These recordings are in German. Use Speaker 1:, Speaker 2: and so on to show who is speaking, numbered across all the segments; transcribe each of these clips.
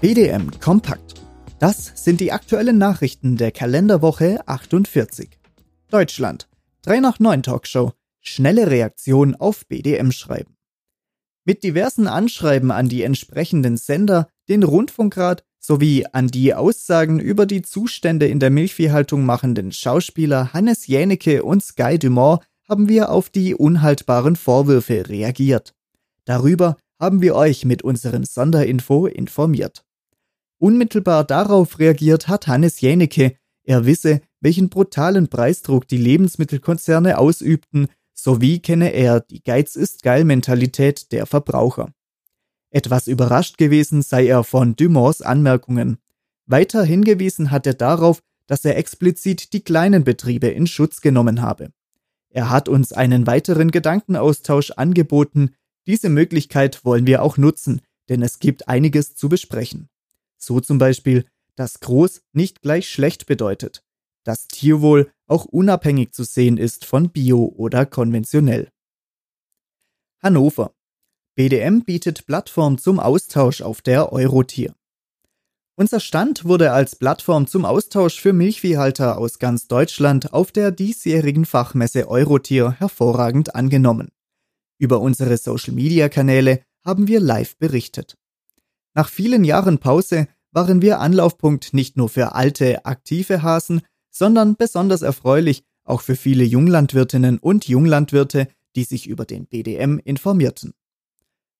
Speaker 1: BDM Kompakt. Das sind die aktuellen Nachrichten der Kalenderwoche 48. Deutschland. 3 nach 9 Talkshow. Schnelle Reaktion auf BDM schreiben. Mit diversen Anschreiben an die entsprechenden Sender, den Rundfunkrat sowie an die Aussagen über die Zustände in der Milchviehhaltung machenden Schauspieler Hannes Jänecke und Sky Dumont haben wir auf die unhaltbaren Vorwürfe reagiert. Darüber haben wir euch mit unserem Sonderinfo informiert. Unmittelbar darauf reagiert hat Hannes Jänecke. Er wisse, welchen brutalen Preisdruck die Lebensmittelkonzerne ausübten, sowie kenne er die Geiz ist geil Mentalität der Verbraucher. Etwas überrascht gewesen sei er von Dumonts Anmerkungen. Weiter hingewiesen hat er darauf, dass er explizit die kleinen Betriebe in Schutz genommen habe. Er hat uns einen weiteren Gedankenaustausch angeboten. Diese Möglichkeit wollen wir auch nutzen, denn es gibt einiges zu besprechen. So zum Beispiel, dass groß nicht gleich schlecht bedeutet, dass Tierwohl auch unabhängig zu sehen ist von Bio oder konventionell. Hannover. BDM bietet Plattform zum Austausch auf der Eurotier. Unser Stand wurde als Plattform zum Austausch für Milchviehhalter aus ganz Deutschland auf der diesjährigen Fachmesse Eurotier hervorragend angenommen. Über unsere Social-Media-Kanäle haben wir live berichtet. Nach vielen Jahren Pause waren wir Anlaufpunkt nicht nur für alte, aktive Hasen, sondern besonders erfreulich auch für viele Junglandwirtinnen und Junglandwirte, die sich über den BDM informierten.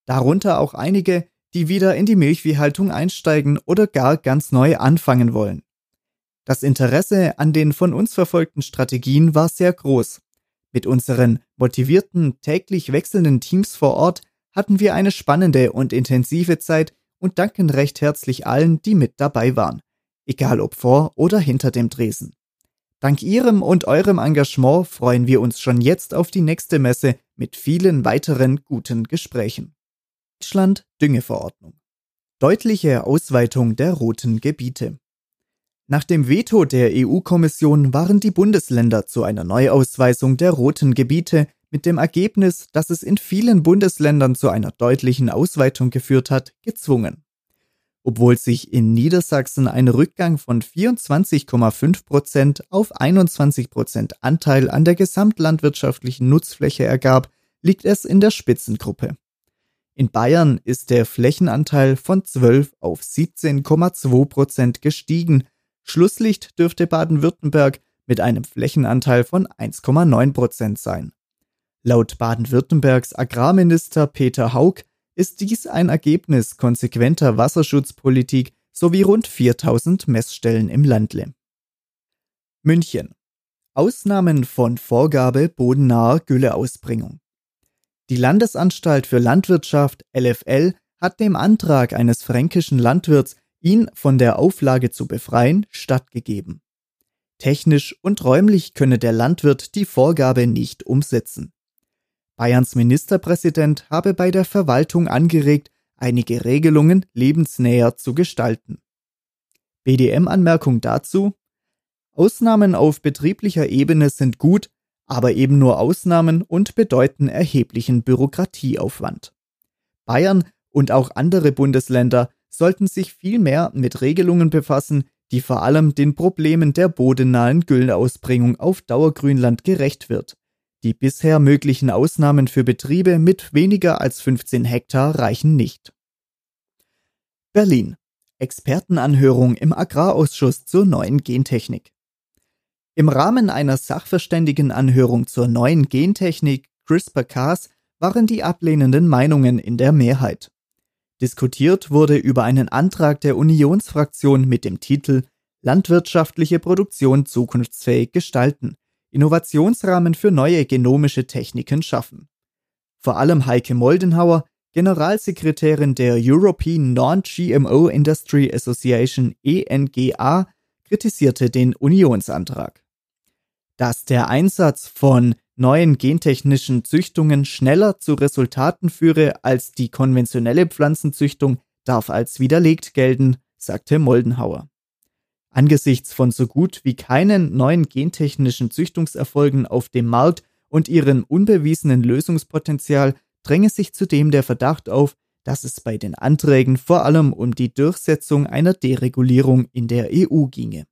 Speaker 1: Darunter auch einige, die wieder in die Milchviehhaltung einsteigen oder gar ganz neu anfangen wollen. Das Interesse an den von uns verfolgten Strategien war sehr groß. Mit unseren motivierten, täglich wechselnden Teams vor Ort hatten wir eine spannende und intensive Zeit und danken recht herzlich allen, die mit dabei waren, egal ob vor oder hinter dem Dresen. Dank Ihrem und eurem Engagement freuen wir uns schon jetzt auf die nächste Messe mit vielen weiteren guten Gesprächen. Deutschland Düngeverordnung. Deutliche Ausweitung der roten Gebiete. Nach dem Veto der EU-Kommission waren die Bundesländer zu einer Neuausweisung der roten Gebiete mit dem Ergebnis, dass es in vielen Bundesländern zu einer deutlichen Ausweitung geführt hat, gezwungen. Obwohl sich in Niedersachsen ein Rückgang von 24,5 Prozent auf 21 Prozent Anteil an der gesamtlandwirtschaftlichen Nutzfläche ergab, liegt es in der Spitzengruppe. In Bayern ist der Flächenanteil von 12 auf 17,2 Prozent gestiegen. Schlusslicht dürfte Baden-Württemberg mit einem Flächenanteil von 1,9 Prozent sein. Laut Baden-Württembergs Agrarminister Peter Haug ist dies ein Ergebnis konsequenter Wasserschutzpolitik sowie rund 4000 Messstellen im Landle. München. Ausnahmen von Vorgabe bodennaher Gülleausbringung. Die Landesanstalt für Landwirtschaft LFL hat dem Antrag eines fränkischen Landwirts, ihn von der Auflage zu befreien, stattgegeben. Technisch und räumlich könne der Landwirt die Vorgabe nicht umsetzen. Bayerns Ministerpräsident habe bei der Verwaltung angeregt, einige Regelungen lebensnäher zu gestalten. BDM-Anmerkung dazu Ausnahmen auf betrieblicher Ebene sind gut, aber eben nur Ausnahmen und bedeuten erheblichen Bürokratieaufwand. Bayern und auch andere Bundesländer sollten sich viel mehr mit Regelungen befassen, die vor allem den Problemen der bodennahen Gülleausbringung auf Dauergrünland gerecht wird. Die bisher möglichen Ausnahmen für Betriebe mit weniger als 15 Hektar reichen nicht. Berlin. Expertenanhörung im Agrarausschuss zur neuen Gentechnik. Im Rahmen einer Sachverständigenanhörung zur neuen Gentechnik CRISPR-Cas waren die ablehnenden Meinungen in der Mehrheit. Diskutiert wurde über einen Antrag der Unionsfraktion mit dem Titel Landwirtschaftliche Produktion zukunftsfähig gestalten, Innovationsrahmen für neue genomische Techniken schaffen. Vor allem Heike Moldenhauer, Generalsekretärin der European Non-GMO Industry Association ENGA, kritisierte den Unionsantrag dass der Einsatz von neuen gentechnischen Züchtungen schneller zu Resultaten führe als die konventionelle Pflanzenzüchtung, darf als widerlegt gelten, sagte Moldenhauer. Angesichts von so gut wie keinen neuen gentechnischen Züchtungserfolgen auf dem Markt und ihrem unbewiesenen Lösungspotenzial dränge sich zudem der Verdacht auf, dass es bei den Anträgen vor allem um die Durchsetzung einer Deregulierung in der EU ginge.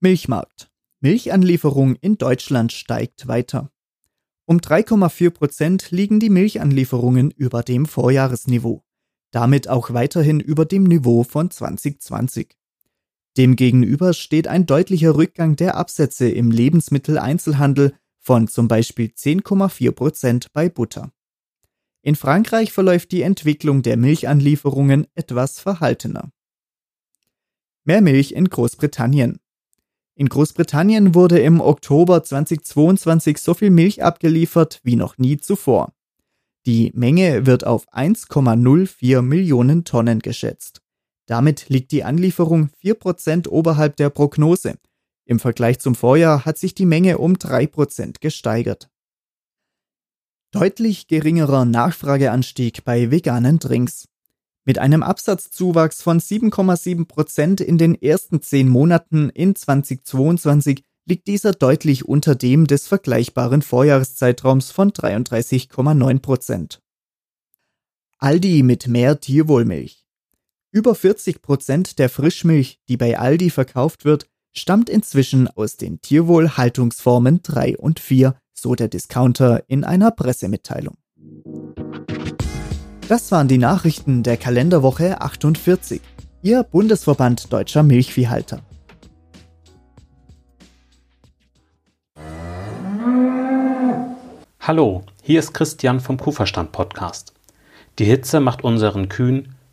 Speaker 1: Milchmarkt. Milchanlieferung in Deutschland steigt weiter. Um 3,4 Prozent liegen die Milchanlieferungen über dem Vorjahresniveau, damit auch weiterhin über dem Niveau von 2020. Demgegenüber steht ein deutlicher Rückgang der Absätze im Lebensmitteleinzelhandel von zum Beispiel 10,4 Prozent bei Butter. In Frankreich verläuft die Entwicklung der Milchanlieferungen etwas verhaltener. Mehr Milch in Großbritannien. In Großbritannien wurde im Oktober 2022 so viel Milch abgeliefert wie noch nie zuvor. Die Menge wird auf 1,04 Millionen Tonnen geschätzt. Damit liegt die Anlieferung 4% oberhalb der Prognose. Im Vergleich zum Vorjahr hat sich die Menge um 3% gesteigert. Deutlich geringerer Nachfrageanstieg bei veganen Drinks. Mit einem Absatzzuwachs von 7,7 Prozent in den ersten zehn Monaten in 2022 liegt dieser deutlich unter dem des vergleichbaren Vorjahreszeitraums von 33,9 Prozent. Aldi mit mehr Tierwohlmilch. Über 40 Prozent der Frischmilch, die bei Aldi verkauft wird, stammt inzwischen aus den Tierwohlhaltungsformen 3 und 4 so der Discounter in einer Pressemitteilung. Das waren die Nachrichten der Kalenderwoche 48, Ihr Bundesverband deutscher Milchviehhalter.
Speaker 2: Hallo, hier ist Christian vom Kuhverstand Podcast. Die Hitze macht unseren Kühen